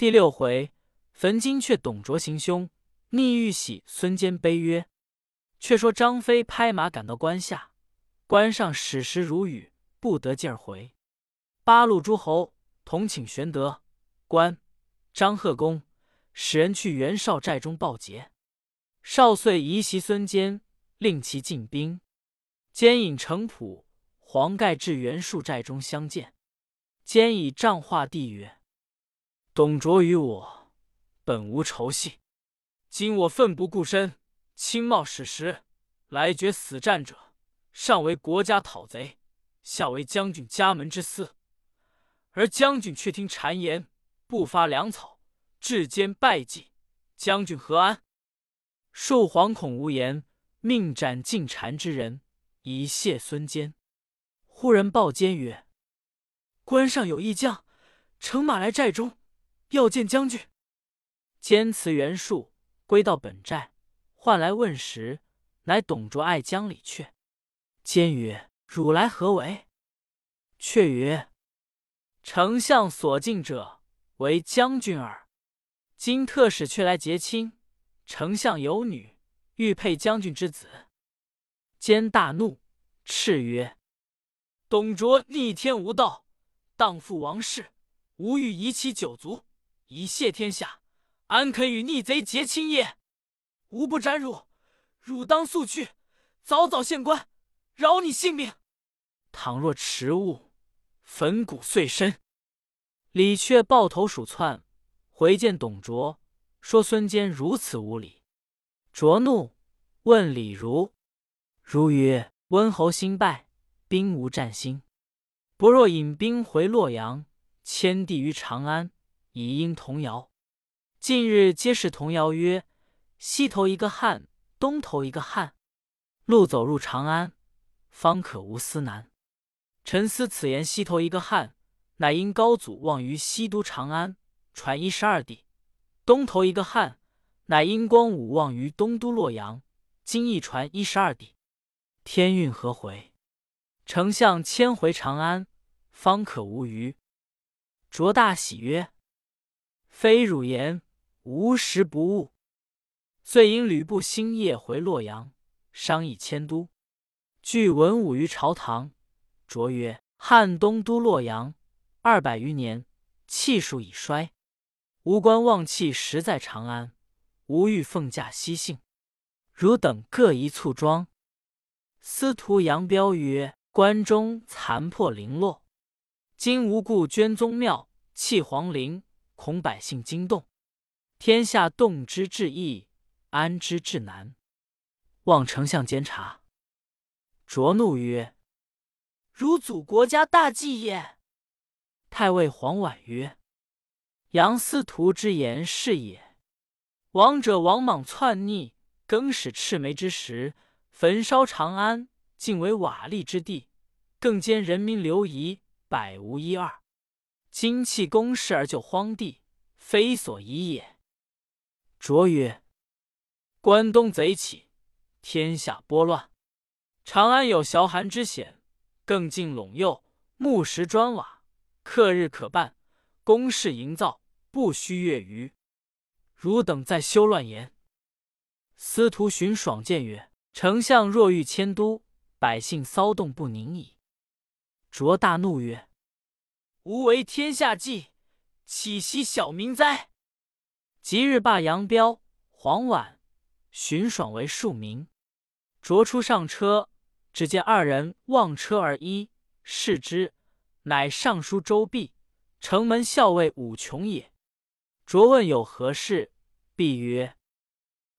第六回，焚金阙董卓行凶，逆玉玺孙坚悲曰：“却说张飞拍马赶到关下，关上矢石如雨，不得劲儿回。八路诸侯同请玄德、关张贺公，使人去袁绍寨中报捷。少遂移袭孙坚，令其进兵。坚引程普、黄盖至袁术寨中相见。坚以帐话帝曰：‘董卓与我。’”本无仇隙，今我奋不顾身，轻冒矢石来决死战者，上为国家讨贼，下为将军家门之私。而将军却听谗言，不发粮草，至坚败绩，将军何安？树惶恐无言，命斩进谗之人，以谢孙坚。忽人报坚曰：“关上有义将，乘马来寨中，要见将军。”坚辞袁术，归到本寨，唤来问时，乃董卓爱将李榷。坚曰：“汝来何为？”却曰：“丞相所敬者，为将军耳。今特使却来结亲，丞相有女，欲配将军之子。”坚大怒，斥曰：“董卓逆天无道，荡妇王室，吾欲夷其九族，以谢天下。”安肯与逆贼结亲也？吾不斩汝，汝当速去，早早献官，饶你性命。倘若迟误，粉骨碎身。李却抱头鼠窜，回见董卓，说孙坚如此无礼。卓怒，问李儒。儒曰：“温侯新败，兵无战心，不若引兵回洛阳，迁地于长安，以应童谣。”近日皆是童谣曰：“西头一个汉，东头一个汉，路走入长安，方可无思难。”沉思此言西头一个汉，乃因高祖望于西都长安，传一十二地；东头一个汉，乃因光武望于东都洛阳，今亦传一十二地。天运何回？丞相迁回长安，方可无虞。卓大喜曰：“非汝言。”无时不误，遂引吕布星夜回洛阳，商议迁都。据文武于朝堂，卓曰：“汉东都洛阳二百余年，气数已衰，吾观望气实在长安，吾欲奉驾西幸。汝等各宜簇庄。”司徒杨彪曰：“关中残破零落，今无故捐宗庙，弃皇陵，恐百姓惊动。”天下动之至易，安之至难。望丞相监察。卓怒曰：“汝祖国家大计也。”太尉黄婉曰：“杨司徒之言是也。王者王莽篡逆，更始赤眉之时，焚烧长安，尽为瓦砾之地，更兼人民流移，百无一二。今弃公室而就荒地，非所宜也。”卓曰：“关东贼起，天下拨乱。长安有崤函之险，更尽陇右，木石砖瓦，克日可办，工事营造，不须月余。汝等再休乱言。”司徒荀爽谏曰：“丞相若欲迁都，百姓骚动不宁矣。”卓大怒曰：“吾为天下计，岂惜小民哉？”即日罢杨彪、黄婉、荀爽为庶民。卓出上车，只见二人望车而依，视之，乃尚书周弼、城门校尉武琼也。卓问有何事，弼曰：“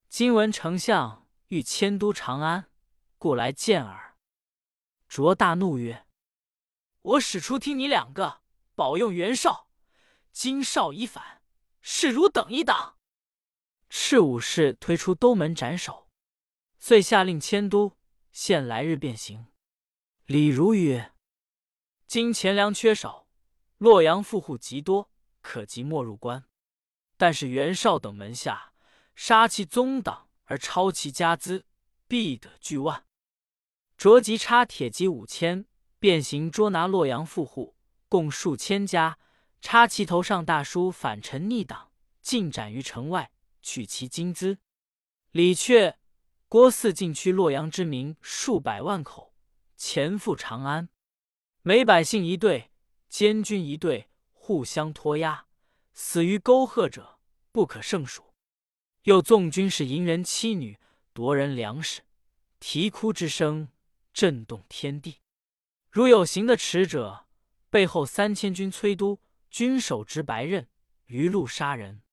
今闻丞相欲迁都长安，故来见耳。”卓大怒曰：“我使出听你两个保佑袁绍，今绍已反。”是汝等一党，赤武士推出东门斩首，遂下令迁都，限来日便行。李儒曰：“今钱粮缺少，洛阳富户极多，可即没入关。但是袁绍等门下杀其宗党而抄其家资，必得巨万。着即差铁骑五千，便行捉拿洛阳富户，共数千家，插其头上大书“反臣逆党，尽斩于城外，取其金资”。李榷、郭汜进驱洛阳之民数百万口，前赴长安。每百姓一队，监军一队，互相拖押，死于沟壑者不可胜数。又纵军士淫人妻女，夺人粮食，啼哭之声震动天地。如有行的迟者，背后三千军催督，军手执白刃，于路杀人。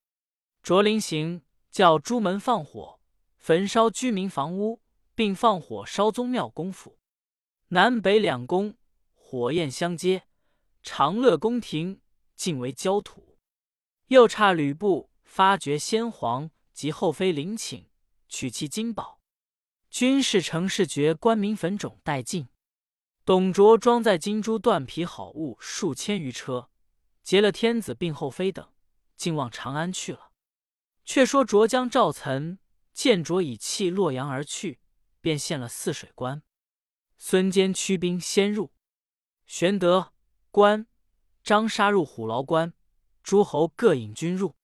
卓林行叫朱门放火，焚烧居民房屋，并放火烧宗庙公府。南北两宫。火焰相接，长乐宫廷尽为焦土。又差吕布发掘先皇及后妃陵寝，取其金宝。军士乘士爵官民坟冢殆尽。董卓装载金珠缎皮好物数千余车，劫了天子并后妃等，竟往长安去了。却说卓将赵岑见卓已弃洛阳而去，便献了泗水关。孙坚驱兵先入。玄德、关张杀入虎牢关，诸侯各引军入。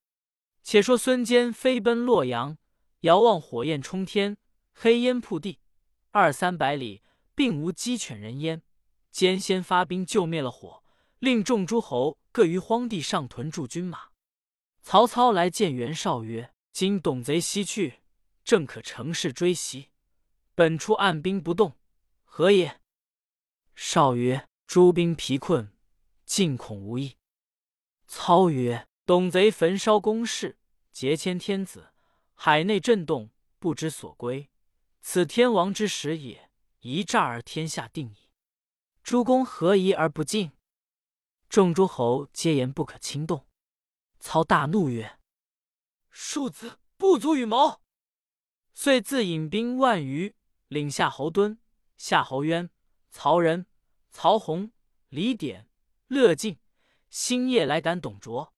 且说孙坚飞奔洛阳，遥望火焰冲天，黑烟铺地，二三百里并无鸡犬人烟。兼先发兵救灭了火，令众诸侯各于荒地上屯驻军马。曹操来见袁绍曰：“今董贼西去，正可乘势追袭。本初按兵不动，何也？”绍曰。诸兵疲困，尽恐无益。操曰：“董贼焚烧宫室，劫迁天子，海内震动，不知所归。此天王之时也，一诈而天下定矣。诸公何疑而不进？”众诸侯皆言不可轻动。操大怒曰：“庶子不足与谋！”遂自引兵万余，领夏侯惇、夏侯渊、曹仁。曹洪、李典、乐进星夜来赶董卓。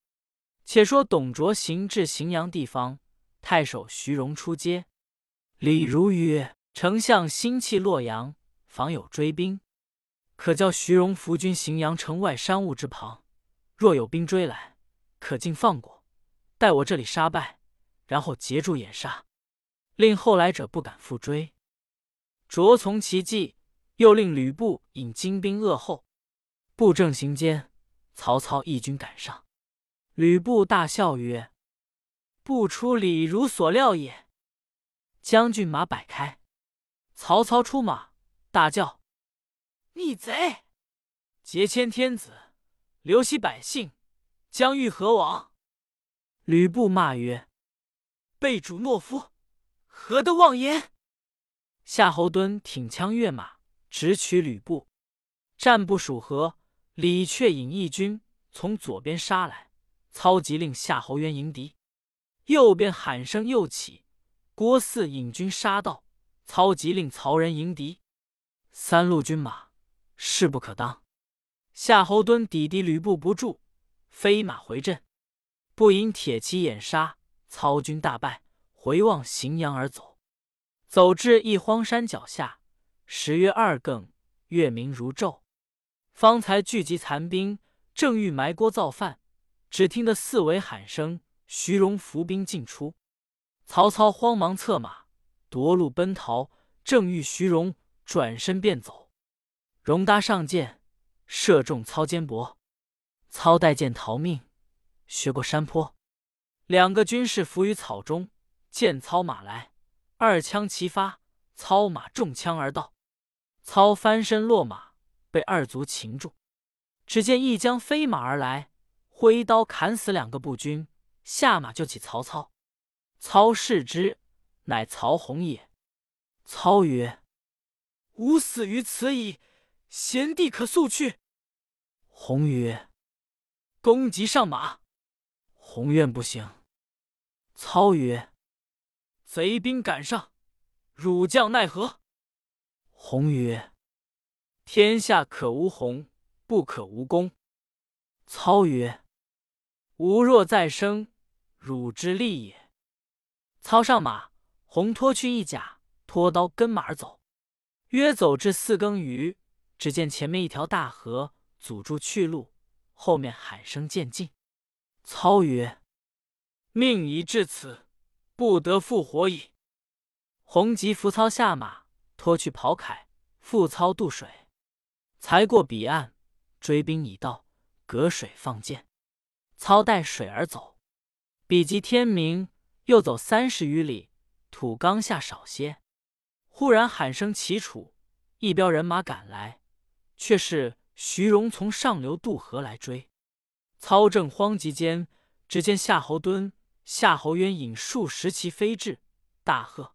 且说董卓行至荥阳地方，太守徐荣出接。李儒曰：“丞相心弃洛阳，防有追兵，可叫徐荣伏军荥阳城外山坞之旁。若有兵追来，可尽放过，待我这里杀败，然后截住掩杀，令后来者不敢复追。”卓从其计。又令吕布引精兵扼后，布正行间，曹操义军赶上。吕布大笑曰：“不出李儒所料也。”将军马摆开，曹操出马，大叫：“逆贼！劫迁天子，流徙百姓，将欲何往？”吕布骂曰：“背主懦夫，何得妄言？”夏侯惇挺枪跃马。直取吕布，战不数合，李榷引义军从左边杀来，操急令夏侯渊迎敌。右边喊声又起，郭汜引军杀到，操急令曹仁迎敌。三路军马势不可当，夏侯惇抵敌吕布不住，飞马回阵，不引铁骑掩杀，操军大败，回望荥阳而走。走至一荒山脚下。十月二更，月明如昼，方才聚集残兵，正欲埋锅造饭，只听得四围喊声，徐荣伏兵进出。曹操慌忙策马夺路奔逃，正遇徐荣，转身便走。荣搭上箭，射中操肩膊，操带箭逃命，学过山坡。两个军士伏于草中，见操马来，二枪齐发，操马中枪而倒。操翻身落马，被二卒擒住。只见一将飞马而来，挥刀砍死两个步军，下马就起曹操。操视之，乃曹洪也。操曰：“吾死于此矣，贤弟可速去。”洪曰：“公即上马。”洪愿不行。操曰：“贼兵赶上，汝将奈何？”洪曰：“天下可无洪，不可无公。”操曰：“吾若再生，汝之利也。”操上马，洪脱去一甲，脱刀跟马而走。约走至四更余，只见前面一条大河阻住去路，后面喊声渐近。操曰：“命已至此，不得复活矣。”洪吉扶操下马，脱去袍铠，负操渡水。才过彼岸，追兵已到，隔水放箭。操带水而走，比及天明，又走三十余里，土刚下少些，忽然喊声齐楚，一彪人马赶来，却是徐荣从上流渡河来追。操正慌急间，只见夏侯惇、夏侯渊引数十骑飞至，大喝：“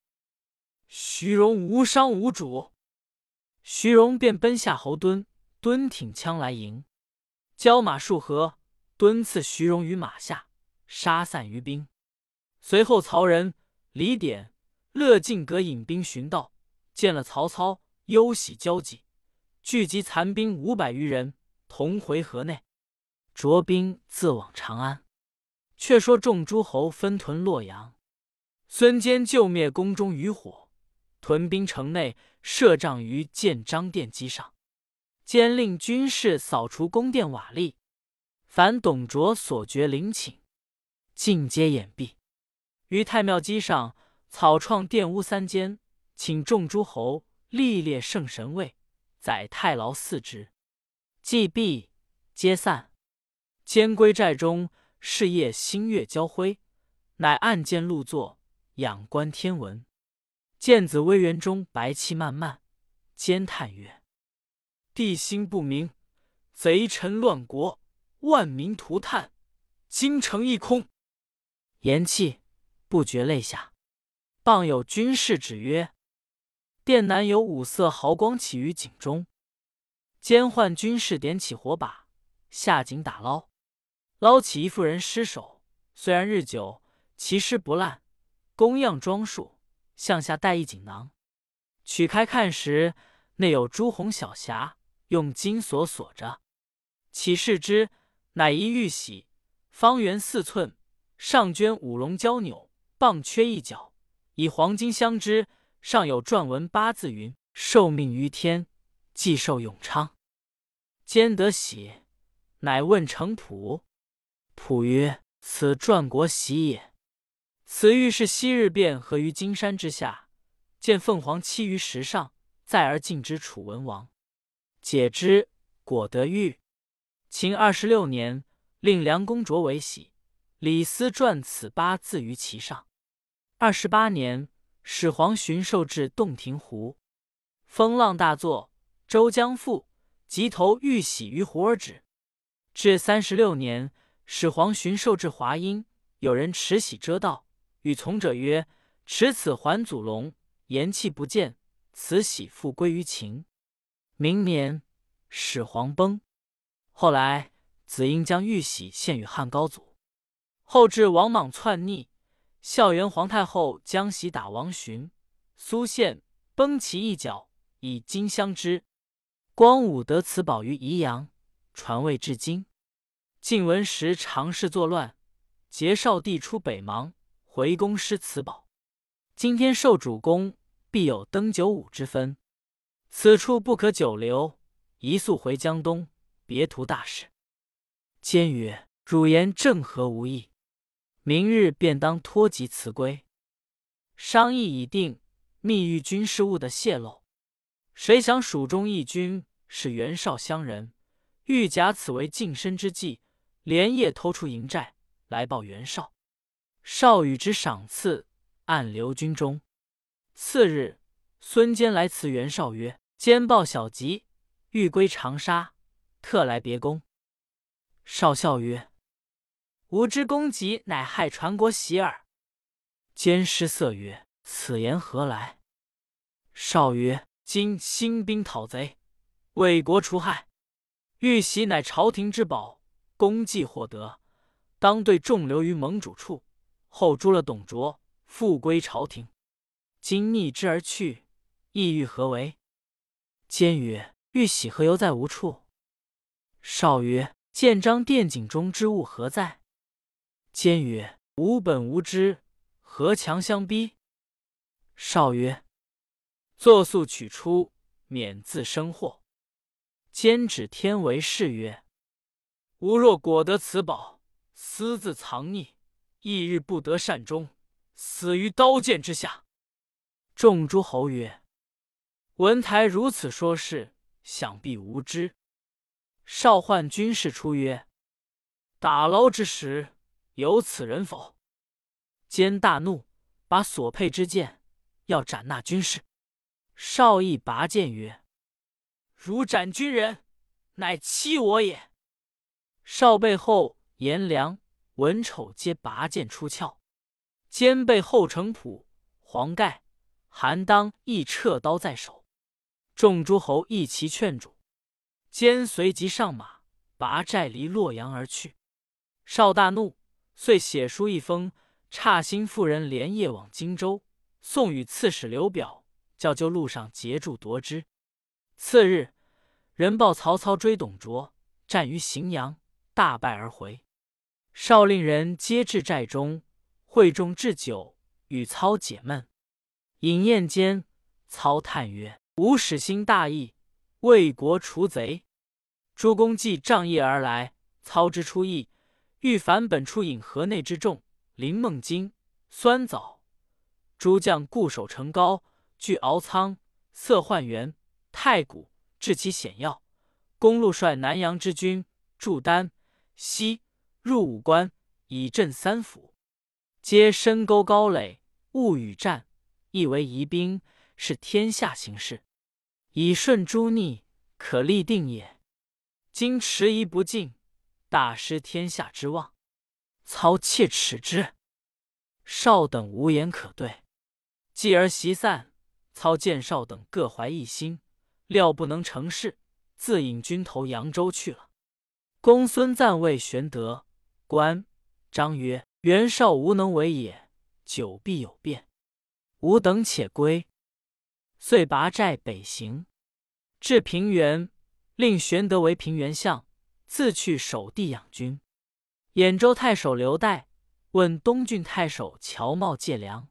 徐荣无伤无主！”徐荣便奔夏侯惇，惇挺枪来迎，交马数合。蹲刺徐荣于马下，杀散余兵。随后曹仁、李典、乐进阁引兵寻道，见了曹操，忧喜交集，聚集残兵五百余人，同回河内，着兵自往长安。却说众诸侯分屯洛阳，孙坚救灭宫中余火，屯兵城内，设帐于建章殿基上，兼令军士扫除宫殿瓦砾。凡董卓所决陵寝，尽皆掩蔽。于太庙基上草创殿屋三间，请众诸侯历列圣神位，载太牢四职。祭毕，皆散。监归寨中，是夜星月交辉，乃暗箭入座，仰观天文。见子微垣中白气漫漫，兼叹曰：“地心不明，贼臣乱国。”万民涂炭，京城一空。言讫，不觉泪下。傍有军士指曰：“殿南有五色毫光起于井中。”监唤军士点起火把，下井打捞，捞起一妇人尸首。虽然日久，其尸不烂，工样装束，向下带一锦囊。取开看时，内有朱红小匣，用金锁锁着。启视之。乃一玉玺，方圆四寸，上镌五龙交钮，棒缺一角，以黄金相之，上有篆文八字云：“受命于天，既寿永昌。”兼得喜，乃问程普，普曰：“此传国玺也。此玉是昔日便合于金山之下，见凤凰栖于石上，再而进之楚文王，解之，果得玉。”秦二十六年，令梁公卓为玺，李斯撰此八字于其上。二十八年，始皇巡狩至洞庭湖，风浪大作，周将覆，即投玉玺于湖而止。至三十六年，始皇巡狩至华阴，有人持玺遮道，与从者曰：“持此还祖龙。”言气不见，此玺复归于秦。明年，始皇崩。后来，子婴将玉玺献与汉高祖。后至王莽篡逆，孝元皇太后将玺打王寻、苏宪，崩其一角，以金相之。光武得此宝于宜阳，传位至今。晋文时常侍作乱，劫少帝出北邙，回宫失此宝。今天受主公，必有登九五之分。此处不可久留，宜速回江东。别图大事。坚曰：“汝言正合无异，明日便当托疾辞归。商议已定，密谕军事务的泄露。谁想蜀中义军是袁绍乡人，欲假此为晋身之计，连夜偷出营寨来报袁绍。绍与之赏赐，暗留军中。次日，孙坚来辞袁绍曰：‘坚报小吉，欲归长沙。’”特来别宫。少笑曰：“吾之功绩，乃害传国喜耳。”监师色曰：“此言何来？”少曰：“今兴兵讨贼，为国除害，玉玺乃朝廷之宝，功绩获得，当对众留于盟主处。后诛了董卓，复归朝廷。今逆之而去，意欲何为？”监曰：“玉玺何由在无处？”少曰：“建章殿井中之物何在？”坚曰：“吾本无知，何强相逼？”少曰：“作速取出，免自生祸。”坚指天为是曰：“吾若果得此宝，私自藏匿，一日不得善终，死于刀剑之下。”众诸侯曰：“文台如此说事，想必无知。”少唤军士出曰：“打捞之时，有此人否？”奸大怒，把所佩之剑要斩那军士。少义拔剑曰：“如斩军人，乃欺我也。”少背后颜良、文丑皆拔剑出鞘，肩背后程普、黄盖、韩当亦撤刀在手。众诸侯一齐劝阻。坚随即上马，拔寨离洛阳而去。少大怒，遂写书一封，差心妇人连夜往荆州，送与刺史刘表，叫就路上截住夺之。次日，人报曹操追董卓，战于荥阳，大败而回。少令人皆至寨中，会众置酒，与操解闷。饮宴间，操叹曰：“吾始兴大义。”为国除贼，诸公既仗义而来，操之出意，欲反本出引河内之众，临孟津、酸枣，诸将固守城高，据敖仓、色焕元、太谷，置其险要。公路率南阳之军驻丹、西，入武关，以镇三府，皆深沟高垒，勿与战，亦为疑兵，是天下形势。以顺诸逆，可立定也。今迟疑不进，大失天下之望。操切齿之。少等无言可对。继而席散。操见少等各怀一心，料不能成事，自引军投扬州去了。公孙瓒谓玄德、关张曰：“袁绍无能为也，久必有变。吾等且归。”遂拔寨北行，至平原，令玄德为平原相，自去守地养军。兖州太守刘岱问东郡太守乔瑁借粮，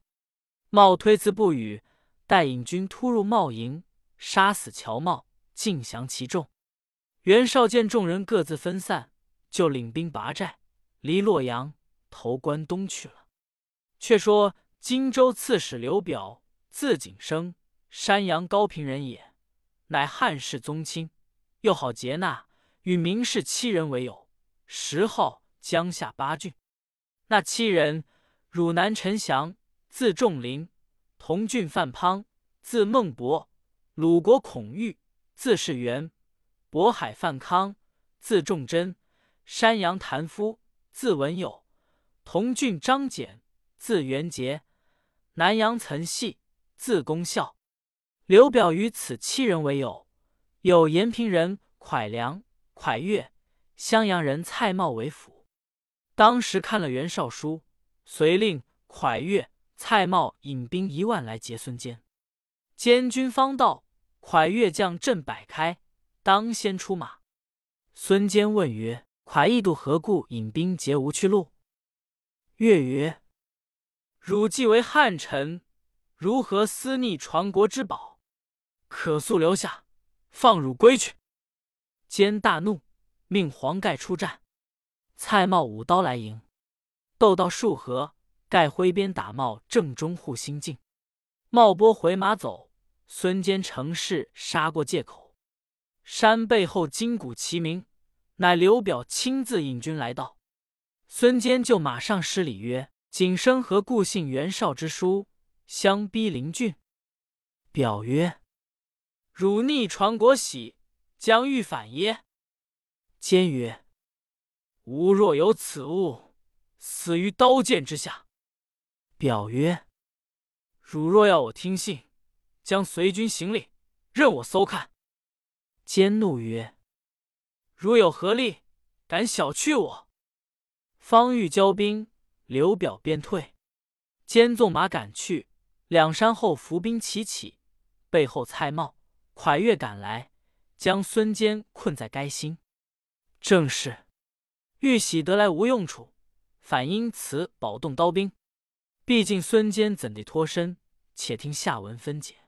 瑁推辞不语。待引军突入瑁营，杀死乔瑁，尽降其众。袁绍见众人各自分散，就领兵拔寨，离洛阳，投关东去了。却说荆州刺史刘表，字景升。山阳高平人也，乃汉室宗亲，又好劫纳，与名士七人为友，时号江夏八郡。那七人：汝南陈祥，字仲林；同郡范滂，字孟博；鲁国孔玉，字士元；渤海范康，字仲贞；山阳谭夫，字文友；同郡张俭，字元节；南阳岑系，字公孝。刘表与此七人为友，有延平人蒯良、蒯越，襄阳人蔡瑁为辅。当时看了袁绍书，遂令蒯越、蔡瑁引兵一万来劫孙坚。监军方到，蒯越将阵摆开，当先出马。孙坚问曰：“蒯义度何故引兵劫无去路？”越曰：“汝既为汉臣，如何私逆传国之宝？”可速留下，放汝归去。坚大怒，命黄盖出战。蔡瑁舞刀来迎，斗到数合，盖挥鞭打瑁正中护心镜。茂拨回马走，孙坚乘势杀过界口。山背后金鼓齐鸣，乃刘表亲自引军来到。孙坚就马上施礼曰：“景升何故信袁绍之书，相逼临郡？”表曰：汝逆传国玺，将欲反耶？坚曰：“吾若有此物，死于刀剑之下。”表曰：“汝若要我听信，将随军行礼，任我搜看。”坚怒曰：“如有何力，敢小觑我？”方欲交兵，刘表便退。坚纵马赶去，两山后伏兵齐起，背后蔡瑁。蒯越赶来，将孙坚困在该心。正是玉玺得来无用处，反因此保动刀兵。毕竟孙坚怎地脱身？且听下文分解。